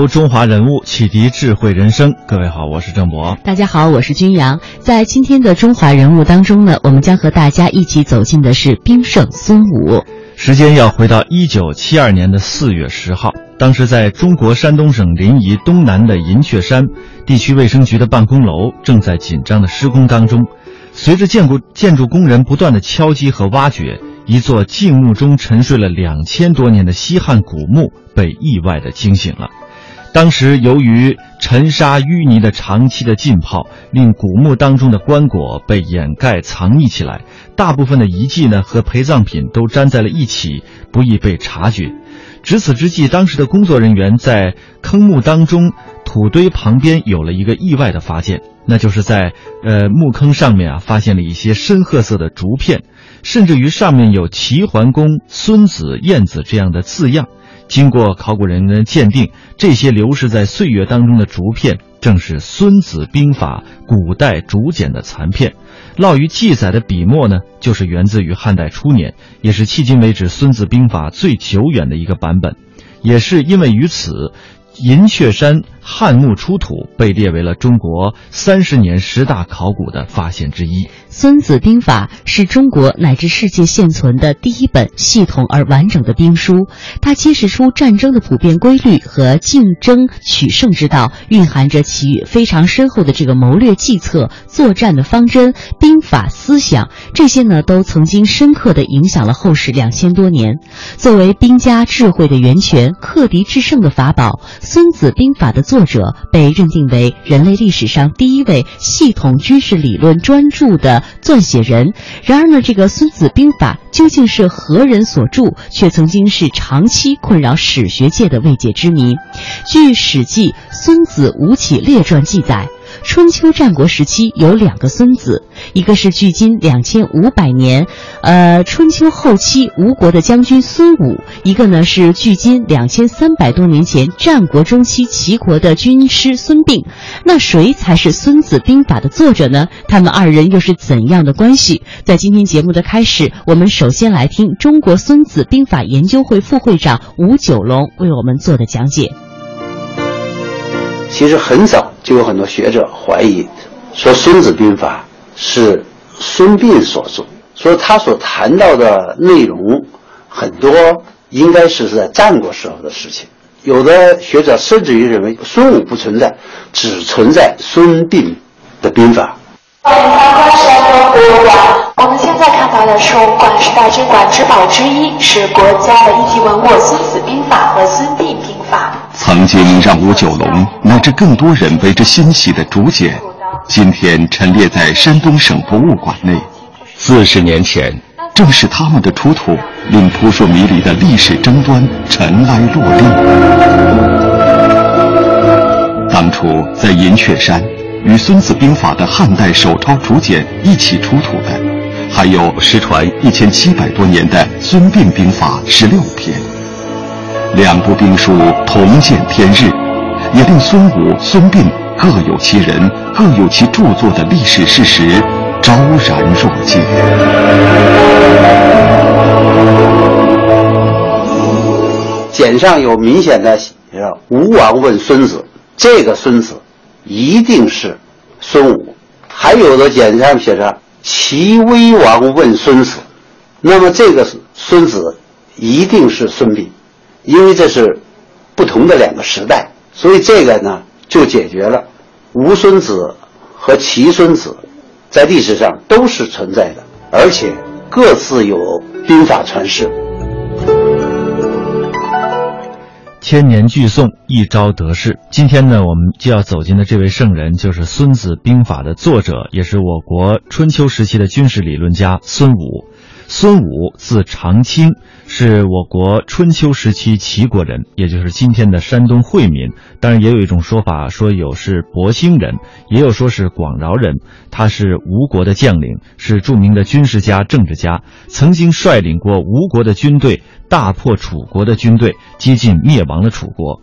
读中华人物，启迪智慧人生。各位好，我是郑博。大家好，我是军阳。在今天的中华人物当中呢，我们将和大家一起走进的是兵圣孙武。时间要回到一九七二年的四月十号，当时在中国山东省临沂东南的银雀山地区卫生局的办公楼正在紧张的施工当中。随着建筑建筑工人不断的敲击和挖掘，一座静木中沉睡了两千多年的西汉古墓被意外的惊醒了。当时由于尘沙淤泥的长期的浸泡，令古墓当中的棺椁被掩盖藏匿起来，大部分的遗迹呢和陪葬品都粘在了一起，不易被察觉。值此之际，当时的工作人员在坑墓当中土堆旁边有了一个意外的发现，那就是在呃墓坑上面啊发现了一些深褐色的竹片，甚至于上面有齐桓公、孙子、晏子这样的字样。经过考古人员鉴定，这些流失在岁月当中的竹片，正是《孙子兵法》古代竹简的残片。烙于记载的笔墨呢，就是源自于汉代初年，也是迄今为止《孙子兵法》最久远的一个版本。也是因为于此，银雀山汉墓出土，被列为了中国三十年十大考古的发现之一。《孙子兵法》是中国乃至世界现存的第一本系统而完整的兵书，它揭示出战争的普遍规律和竞争取胜之道，蕴含着其非常深厚的这个谋略计策、作战的方针、兵法思想，这些呢都曾经深刻的影响了后世两千多年。作为兵家智慧的源泉、克敌制胜的法宝，《孙子兵法》的作者被认定为人类历史上第一位系统军事理论专著的。撰写人，然而呢，这个《孙子兵法》究竟是何人所著，却曾经是长期困扰史学界的未解之谜。据《史记·孙子吴起列传》记载。春秋战国时期有两个孙子，一个是距今两千五百年，呃，春秋后期吴国的将军孙武；一个呢是距今两千三百多年前战国中期齐国的军师孙膑。那谁才是《孙子兵法》的作者呢？他们二人又是怎样的关系？在今天节目的开始，我们首先来听中国孙子兵法研究会副会长吴九龙为我们做的讲解。其实很早就有很多学者怀疑，说《孙子兵法》是孙膑所著，说他所谈到的内容很多应该是在战国时候的事情。有的学者甚至于认为孙武不存在，只存在孙膑的兵法。欢迎参观山东博物馆。我们现在看到的是我们馆十大镇馆之宝之一，是国家的一级文物《孙子兵法》和《孙膑兵法》。曾经让吴九龙乃至更多人为之欣喜的竹简，今天陈列在山东省博物馆内。四十年前，正是他们的出土，令扑朔迷离的历史争端尘埃落定。当初在银雀山。与《孙子兵法》的汉代手抄竹简一起出土的，还有失传一千七百多年的《孙膑兵法》十六篇。两部兵书同见天日，也令孙武、孙膑各有其人、各有其著作的历史事实昭然若揭。简上有明显的写着“吴王问孙子”，这个孙子。一定是孙武，还有的简介上写着“齐威王问孙子”，那么这个孙子一定是孙膑，因为这是不同的两个时代，所以这个呢就解决了吴孙子和齐孙子在历史上都是存在的，而且各自有兵法传世。千年巨颂，一朝得势。今天呢，我们就要走进的这位圣人，就是《孙子兵法》的作者，也是我国春秋时期的军事理论家孙武。孙武字长卿，是我国春秋时期齐国人，也就是今天的山东惠民。当然，也有一种说法说有是博兴人，也有说是广饶人。他是吴国的将领，是著名的军事家、政治家，曾经率领过吴国的军队，大破楚国的军队，接近灭亡了楚国。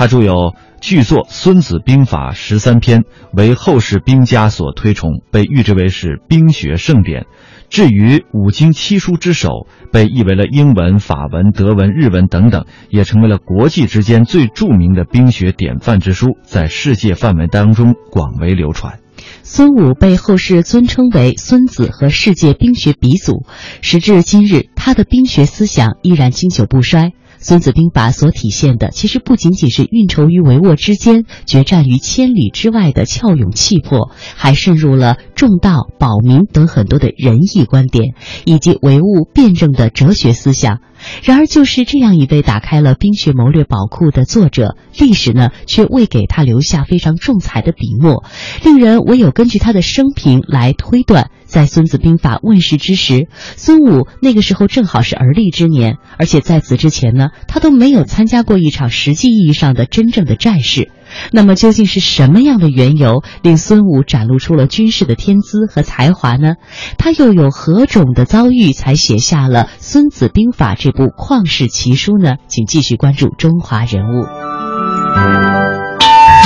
他著有巨作《孙子兵法》十三篇，为后世兵家所推崇，被誉之为是兵学圣典。至于五经七书之首，被译为了英文、法文、德文、日文等等，也成为了国际之间最著名的兵学典范之书，在世界范围当中广为流传。孙武被后世尊称为孙子和世界兵学鼻祖，时至今日，他的兵学思想依然经久不衰。《孙子兵法》所体现的，其实不仅仅是运筹于帷幄之间、决战于千里之外的俏勇气魄，还渗入了重道、保民等很多的仁义观点，以及唯物辩证的哲学思想。然而，就是这样一位打开了冰雪谋略宝库的作者，历史呢却未给他留下非常重彩的笔墨，令人唯有根据他的生平来推断。在《孙子兵法》问世之时，孙武那个时候正好是而立之年，而且在此之前呢，他都没有参加过一场实际意义上的真正的战事。那么，究竟是什么样的缘由令孙武展露出了军事的天资和才华呢？他又有何种的遭遇才写下了《孙子兵法》这部旷世奇书呢？请继续关注《中华人物》。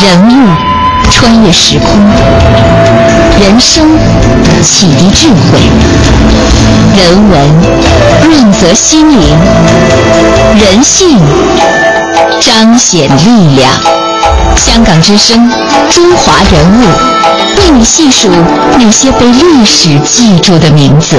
人物穿越时空，人生启迪智慧，人文润泽心灵，人性彰显力量。香港之声，中华人物，为你细数那些被历史记住的名字。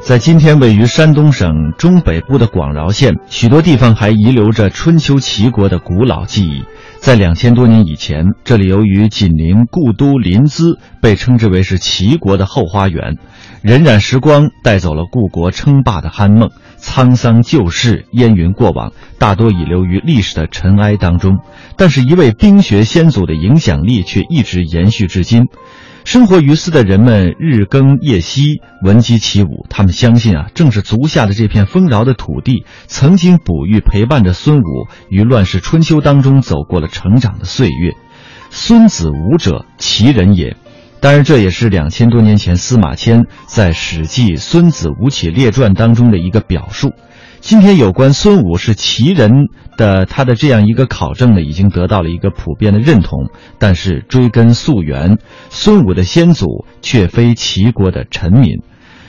在今天位于山东省中北部的广饶县，许多地方还遗留着春秋齐国的古老记忆。在两千多年以前，这里由于紧邻故都临淄，被称之为是齐国的后花园。荏苒时光带走了故国称霸的酣梦，沧桑旧事烟云过往，大多已留于历史的尘埃当中。但是，一位冰雪先祖的影响力却一直延续至今。生活于斯的人们日更夜息，闻鸡起舞。他们相信啊，正是足下的这片丰饶的土地，曾经哺育陪伴着孙武于乱世春秋当中走过了成长的岁月。孙子武者，其人也。当然，这也是两千多年前司马迁在《史记·孙子吴起列传》当中的一个表述。今天有关孙武是齐人的他的这样一个考证呢，已经得到了一个普遍的认同。但是追根溯源，孙武的先祖却非齐国的臣民，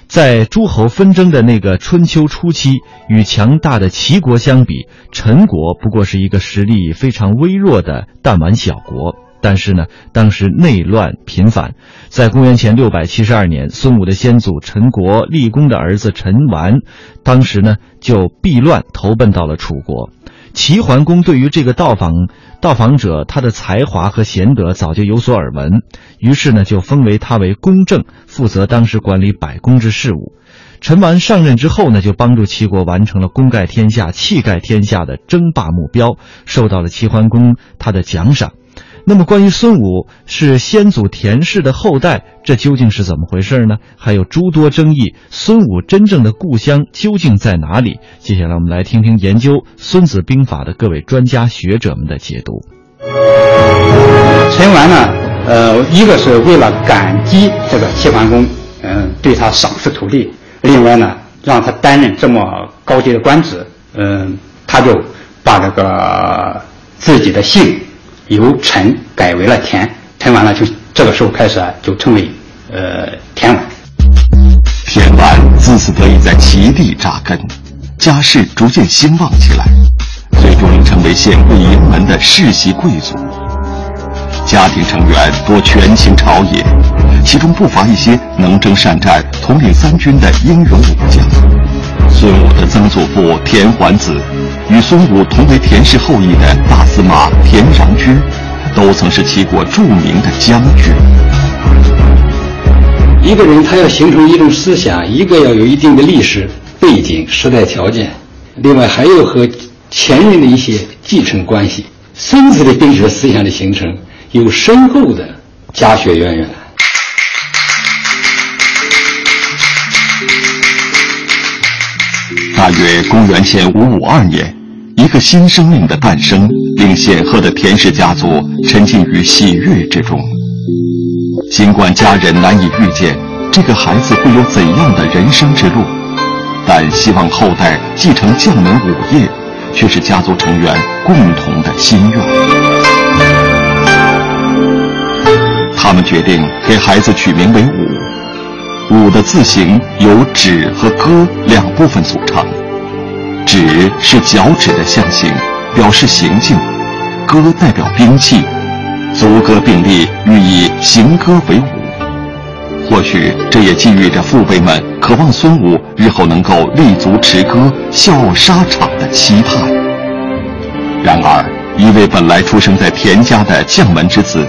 在诸侯纷争的那个春秋初期，与强大的齐国相比，陈国不过是一个实力非常微弱的弹丸小国。但是呢，当时内乱频繁，在公元前六百七十二年，孙武的先祖陈国立功的儿子陈完，当时呢就避乱投奔到了楚国。齐桓公对于这个到访到访者，他的才华和贤德早就有所耳闻，于是呢就封为他为公正，负责当时管理百公之事务。陈完上任之后呢，就帮助齐国完成了功盖天下、气盖天下的争霸目标，受到了齐桓公他的奖赏。那么，关于孙武是先祖田氏的后代，这究竟是怎么回事呢？还有诸多争议。孙武真正的故乡究竟在哪里？接下来，我们来听听研究《孙子兵法》的各位专家学者们的解读。陈完呢，呃，一个是为了感激这个齐桓公，嗯，对他赏赐土地；另外呢，让他担任这么高级的官职，嗯，他就把这个自己的姓。由陈改为了田，陈完了就这个时候开始啊，就称为呃田完。田完自此得以在齐地扎根，家世逐渐兴旺起来，最终成为显贵盈门的世袭贵族。家庭成员多权倾朝野，其中不乏一些能征善战、统领三军的英勇武将。孙武的曾祖父田桓子。与孙武同为田氏后裔的大司马田穰之，都曾是齐国著名的将军。一个人他要形成一种思想，一个要有一定的历史背景、时代条件，另外还有和前人的一些继承关系。孙子的兵学思想的形成有深厚的家学渊源。大约公元前五五二年，一个新生命的诞生，令显赫的田氏家族沉浸于喜悦之中。尽管家人难以预见这个孩子会有怎样的人生之路，但希望后代继承将门武业，却是家族成员共同的心愿。他们决定给孩子取名为武。武的字形由指和戈两部分组成，指是脚趾的象形，表示行进；戈代表兵器。足戈并立，寓意行戈为武。或许这也寄予着父辈们渴望孙武日后能够立足持戈、笑傲沙场的期盼。然而，一位本来出生在田家的将门之子，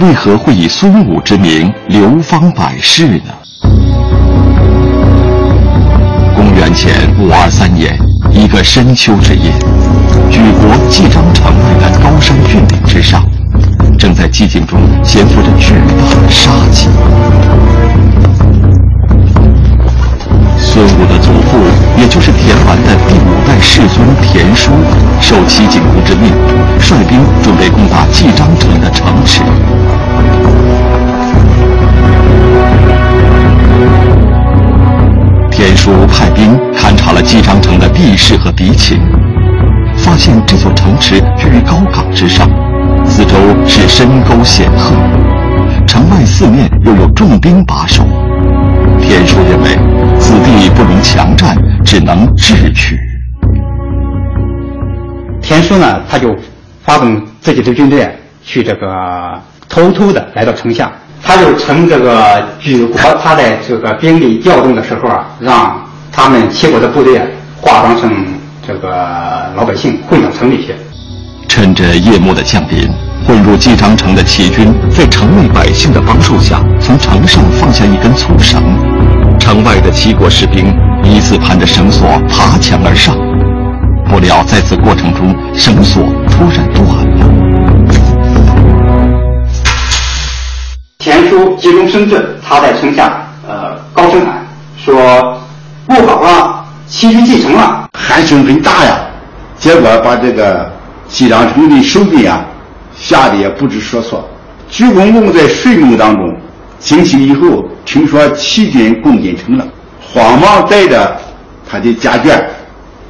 为何会以孙武之名流芳百世呢？公元前五二三年，一个深秋之夜，举国季章城外的高山峻岭之上。正在寂静中潜伏着巨大的杀机。孙武的祖父，也就是田完的第五代世孙田叔，受齐景公之命，率兵准备攻打季章城的城池。西昌城的地势和敌情，发现这座城池居于高岗之上。四周是深沟险壑，城外四面又有重兵把守。田叔认为此地不容强占，只能智取。田叔呢，他就发动自己的军队去这个偷偷的来到城下，他就趁这个举国他在这个兵力调动的时候啊，让他们齐国的部队啊化妆成这个老百姓混到城里去。趁着夜幕的降临，混入姬章城的齐军在城内百姓的帮助下，从城上放下一根粗绳。城外的齐国士兵依次攀着绳索爬墙而上，不料在此过程中，绳索突然断了。田叔急中生智，他在城下呃高声喊说：“不好了，齐军进城了！”喊声很大呀，结果把这个。西凉城的守兵啊，吓得也不知所措。鞠公公在睡梦当中惊醒以后，听说齐军攻进城了，慌忙带着他的家眷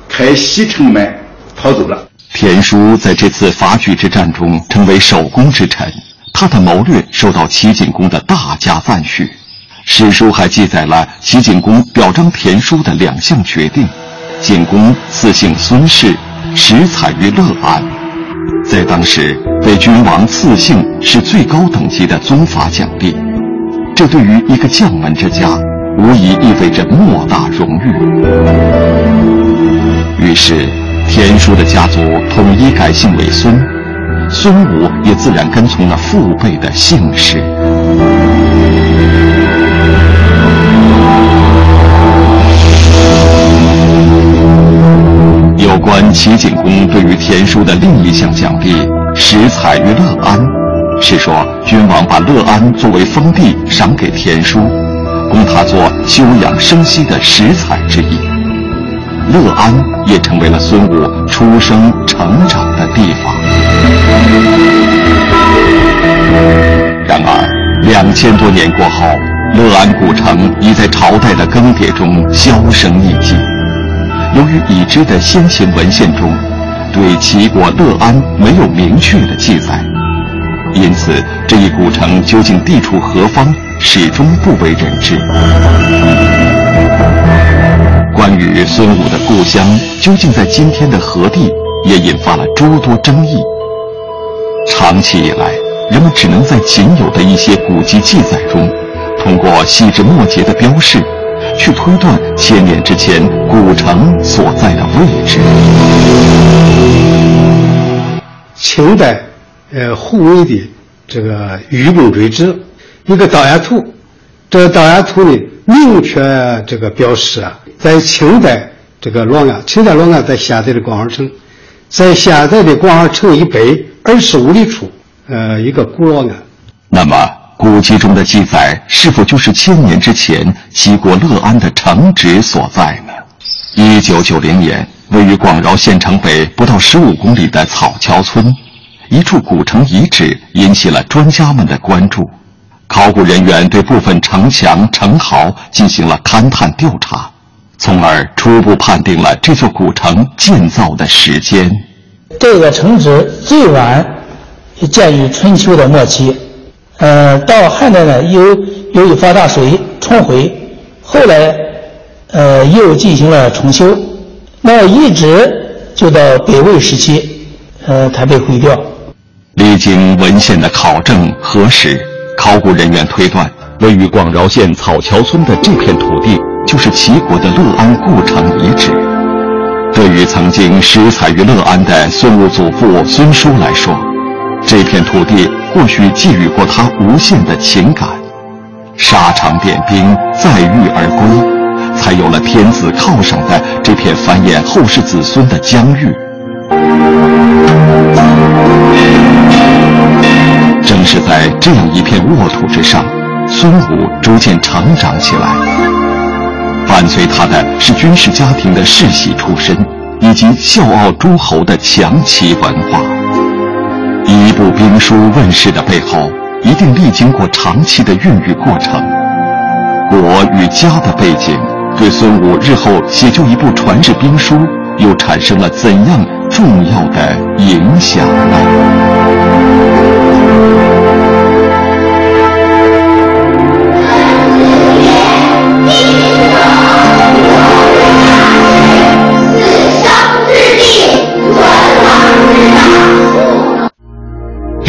开西城门逃走了。田叔在这次伐举之战中成为首功之臣，他的谋略受到齐景公的大加赞许。史书还记载了齐景公表彰田叔的两项决定：景公赐姓孙氏。食采于乐安，在当时被君王赐姓是最高等级的宗法奖励，这对于一个将门之家，无疑意味着莫大荣誉。于是，田叔的家族统一改姓为孙，孙武也自然跟从了父辈的姓氏。有关齐景公对于田叔的另一项奖励“食采于乐安”，是说君王把乐安作为封地赏给田叔，供他做休养生息的食采之意。乐安也成为了孙武出生成长的地方。然而，两千多年过后，乐安古城已在朝代的更迭中销声匿迹。由于已知的先秦文献中，对齐国乐安没有明确的记载，因此这一古城究竟地处何方，始终不为人知。关于孙武的故乡究竟在今天的何地，也引发了诸多争议。长期以来，人们只能在仅有的一些古籍记载中，通过细枝末节的标示。去推断千年之前古城所在的位置。清代，呃，胡伟的这个《愚公追之》一个导演图，这个导演图呢，明确这个表示啊，在清代这个洛阳，清代洛阳在现在的广安城，在现在的广安城以北二十五里处，呃，一个古洛阳。那么。古籍中的记载是否就是千年之前齐国乐安的城址所在呢？一九九零年，位于广饶县城北不到十五公里的草桥村，一处古城遗址引起了专家们的关注。考古人员对部分城墙、城壕进行了勘探调查，从而初步判定了这座古城建造的时间。这个城址最晚建于春秋的末期，呃，到汉代呢，由由于发大水冲毁，后来呃又进行了重修，那一直就到北魏时期，呃，才被毁掉。历经文献的考证核实。考古人员推断，位于广饶县草桥村的这片土地，就是齐国的乐安故城遗址。对于曾经失采于乐安的孙武祖父孙叔来说，这片土地或许寄予过他无限的情感。沙场点兵，载誉而归，才有了天子犒赏的这片繁衍后世子孙的疆域。正是在这样一片沃土之上，孙武逐渐成长起来。伴随他的是军事家庭的世袭出身，以及笑傲诸侯的强齐文化。部兵书问世的背后，一定历经过长期的孕育过程。国与家的背景，对孙武日后写就一部传世兵书，又产生了怎样重要的影响呢？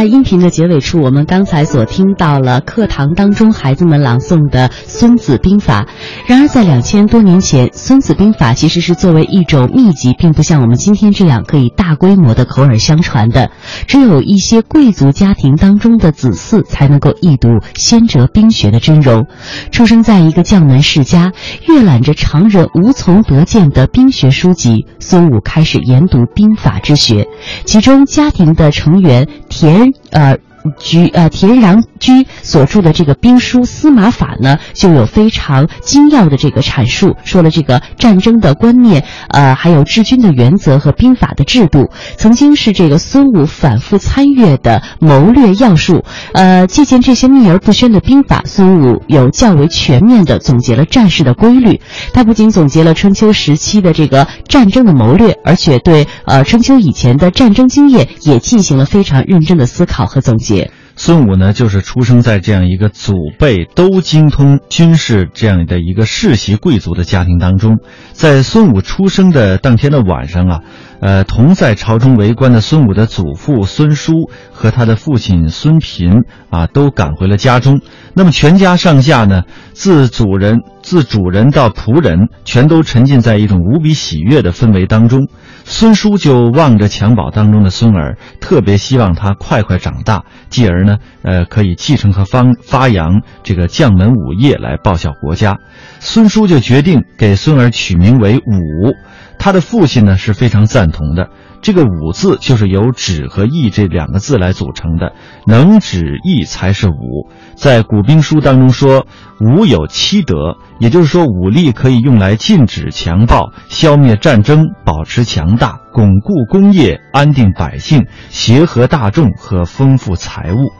在音频的结尾处，我们刚才所听到了课堂当中孩子们朗诵的《孙子兵法》。然而，在两千多年前，《孙子兵法》其实是作为一种秘籍，并不像我们今天这样可以大规模的口耳相传的。只有一些贵族家庭当中的子嗣才能够一睹先哲兵学的真容。出生在一个将门世家，阅览着常人无从得见的兵学书籍，孙武开始研读兵法之学。其中，家庭的成员田。呃，居呃田穰居所著的这个兵书《司马法》呢，就有非常精要的这个阐述，说了这个战争的观念，呃，还有治军的原则和兵法的制度，曾经是这个孙武反复参阅的谋略要术。呃，借鉴这些秘而不宣的兵法，孙武有较为全面的总结了战事的规律。他不仅总结了春秋时期的这个战争的谋略，而且对呃春秋以前的战争经验也进行了非常认真的思考和总结。孙武呢，就是出生在这样一个祖辈都精通军事这样的一个世袭贵族的家庭当中。在孙武出生的当天的晚上啊，呃，同在朝中为官的孙武的祖父孙叔和他的父亲孙平啊，都赶回了家中。那么全家上下呢，自主人自主人到仆人，全都沉浸在一种无比喜悦的氛围当中。孙叔就望着襁褓当中的孙儿，特别希望他快快长大，继而呢，呃，可以继承和发发扬这个将门武业来报效国家。孙叔就决定给孙儿取名为武，他的父亲呢是非常赞同的。这个武字就是由止和义这两个字来组成的，能止义才是武。在古兵书当中说，武有七德，也就是说武力可以用来禁止强暴、消灭战争、保持强大、巩固工业、安定百姓、协和大众和丰富财物。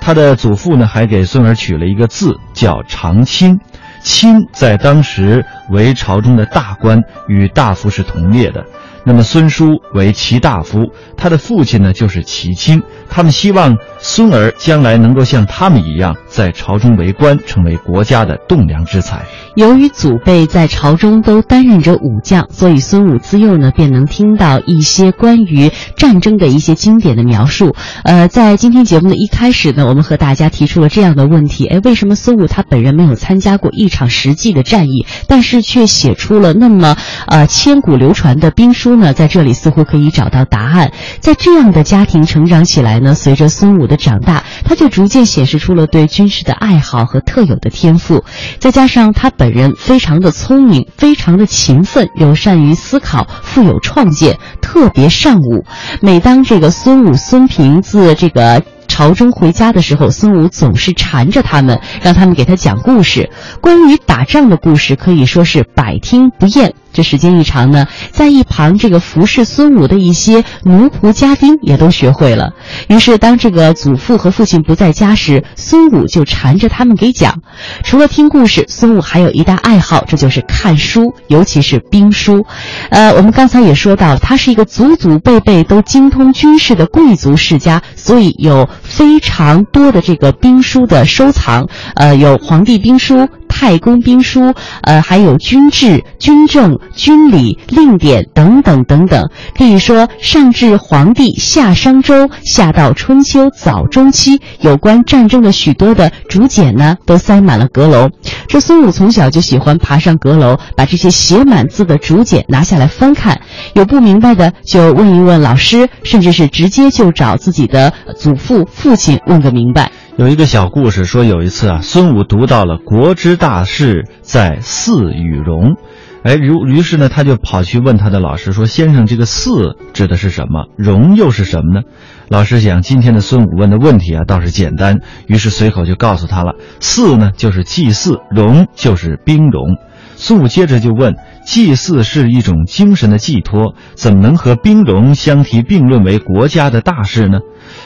他的祖父呢还给孙儿取了一个字，叫长卿。卿在当时为朝中的大官，与大夫是同列的。那么孙叔为齐大夫，他的父亲呢就是齐卿。他们希望孙儿将来能够像他们一样在朝中为官，成为国家的栋梁之才。由于祖辈在朝中都担任着武将，所以孙武自幼呢便能听到一些关于战争的一些经典的描述。呃，在今天节目的一开始呢，我们和大家提出了这样的问题：哎，为什么孙武他本人没有参加过一场实际的战役，但是却写出了那么呃千古流传的兵书呢？在这里似乎可以找到答案。在这样的家庭成长起来呢，随着孙武的长大，他就逐渐显示出了对军事的爱好和特有的天赋，再加上他本人非常的聪明，非常的勤奋，又善于思考，富有创建，特别善舞。每当这个孙武、孙平自这个。朝中回家的时候，孙武总是缠着他们，让他们给他讲故事。关于打仗的故事可以说是百听不厌。这时间一长呢，在一旁这个服侍孙武的一些奴仆家丁也都学会了。于是，当这个祖父和父亲不在家时，孙武就缠着他们给讲。除了听故事，孙武还有一大爱好，这就是看书，尤其是兵书。呃，我们刚才也说到，他是一个祖祖辈辈都精通军事的贵族世家，所以有非常多的这个兵书的收藏。呃，有皇帝兵书。太公兵书，呃，还有军制、军政、军礼、令典等等等等，可以说上至皇帝，下商周，下到春秋早中期，有关战争的许多的竹简呢，都塞满了阁楼。这孙武从小就喜欢爬上阁楼，把这些写满字的竹简拿下来翻看，有不明白的就问一问老师，甚至是直接就找自己的祖父、父亲问个明白。有一个小故事说，有一次啊，孙武读到了“国之大事，在祀与戎”，哎，如于是呢，他就跑去问他的老师说：“先生，这个‘祀’指的是什么？‘戎’又是什么呢？”老师想，今天的孙武问的问题啊，倒是简单，于是随口就告诉他了：“祀呢，就是祭祀；戎就是兵戎。”孙武接着就问：“祭祀是一种精神的寄托，怎么能和兵戎相提并论为国家的大事呢？”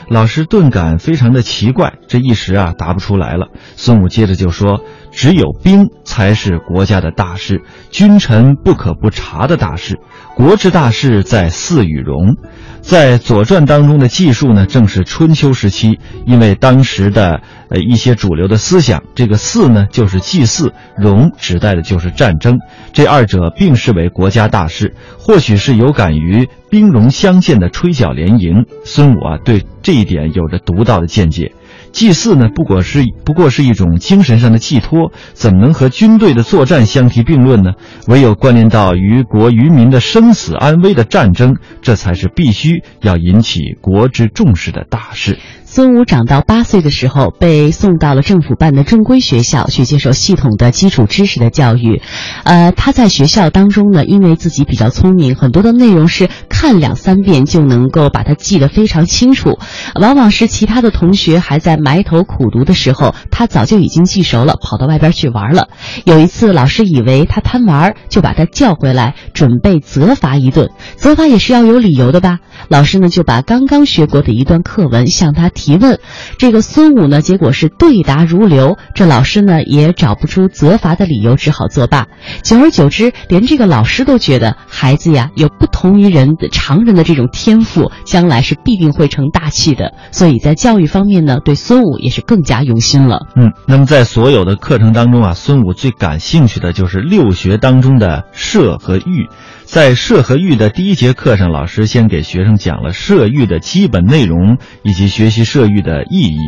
老师顿感非常的奇怪，这一时啊答不出来了。孙武接着就说：“只有兵才是国家的大事，君臣不可不察的大事。国之大事在祀与戎。”在《左传》当中的记述呢，正是春秋时期，因为当时的呃一些主流的思想，这个祀呢就是祭祀，戎指代的就是战争，这二者并视为国家大事。或许是有感于兵戎相见的吹角连营，孙武啊对这一点有着独到的见解。祭祀呢，不过是不过是一种精神上的寄托，怎么能和军队的作战相提并论呢？唯有关联到于国于民的生死安危的战争，这才是必须要引起国之重视的大事。孙武长到八岁的时候，被送到了政府办的正规学校去接受系统的基础知识的教育。呃，他在学校当中呢，因为自己比较聪明，很多的内容是看两三遍就能够把它记得非常清楚。往往是其他的同学还在埋头苦读的时候，他早就已经记熟了，跑到外边去玩了。有一次，老师以为他贪玩，就把他叫回来，准备责罚一顿。责罚也是要有理由的吧？老师呢，就把刚刚学过的一段课文向他提提问。这个孙武呢，结果是对答如流。这老师呢，也找不出责罚的理由，只好作罢。久而久之，连这个老师都觉得孩子呀，有不同于人的常人的这种天赋，将来是必定会成大器的。所以在教育方面呢，对孙武也是更加用心了。嗯，那么在所有的课程当中啊，孙武最感兴趣的就是六学当中的射和御。在射和御的第一节课上，老师先给学生讲了射御的基本内容以及学习射御的意义。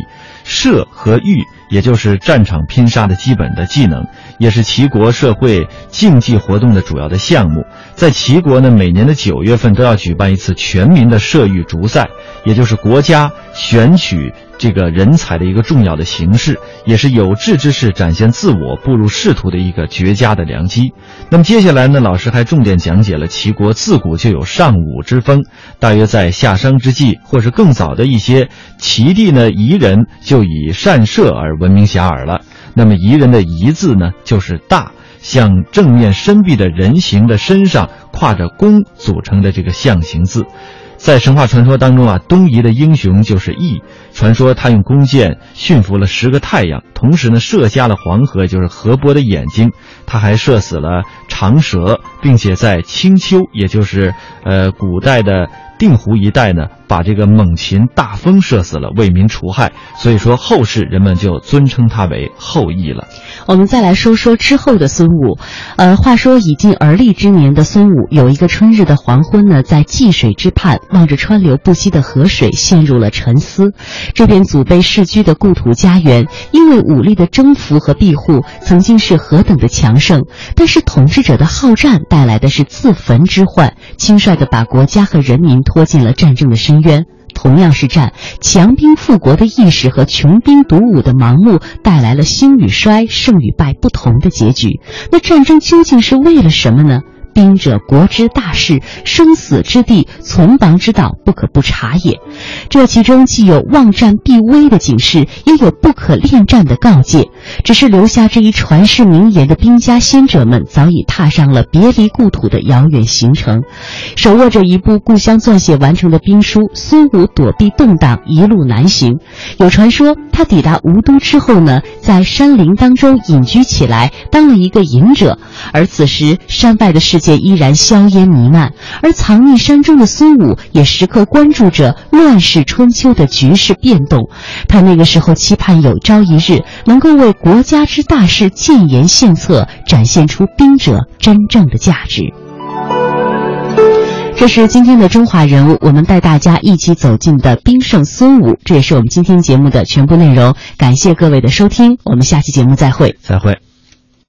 射和御，也就是战场拼杀的基本的技能，也是齐国社会竞技活动的主要的项目。在齐国呢，每年的九月份都要举办一次全民的射御逐赛，也就是国家选取。这个人才的一个重要的形式，也是有志之士展现自我、步入仕途的一个绝佳的良机。那么接下来呢，老师还重点讲解了齐国自古就有尚武之风，大约在夏商之际，或是更早的一些齐地呢，夷人就以善射而闻名遐迩了。那么夷人的夷字呢，就是大，像正面伸臂的人形的身上挎着弓组成的这个象形字。在神话传说当中啊，东夷的英雄就是羿。传说他用弓箭驯服了十个太阳，同时呢射瞎了黄河，就是河伯的眼睛。他还射死了长蛇，并且在青丘，也就是呃古代的。定湖一带呢，把这个猛禽大风射死了，为民除害。所以说后世人们就尊称他为后羿了。我们再来说说之后的孙武。呃，话说已近而立之年的孙武，有一个春日的黄昏呢，在济水之畔，望着川流不息的河水，陷入了沉思。这片祖辈世居的故土家园，因为武力的征服和庇护，曾经是何等的强盛。但是统治者的好战带来的是自焚之患，轻率的把国家和人民。拖进了战争的深渊。同样是战，强兵复国的意识和穷兵黩武的盲目，带来了兴与衰、胜与败不同的结局。那战争究竟是为了什么呢？兵者，国之大事，生死之地，存亡之道，不可不察也。这其中既有望战必危的警示，也有不可恋战的告诫。只是留下这一传世名言的兵家先者们，早已踏上了别离故土的遥远行程。手握着一部故乡撰写完成的兵书，孙武躲避动荡，一路南行。有传说，他抵达吴都之后呢，在山林当中隐居起来，当了一个隐者。而此时，山外的世界依然硝烟弥漫，而藏匿山中的孙武也时刻关注着乱世春秋的局势变动。他那个时候期盼有朝一日能够为国家之大事建言献策，展现出兵者真正的价值。这是今天的中华人物，我们带大家一起走进的兵圣孙武。这也是我们今天节目的全部内容。感谢各位的收听，我们下期节目再会。再会。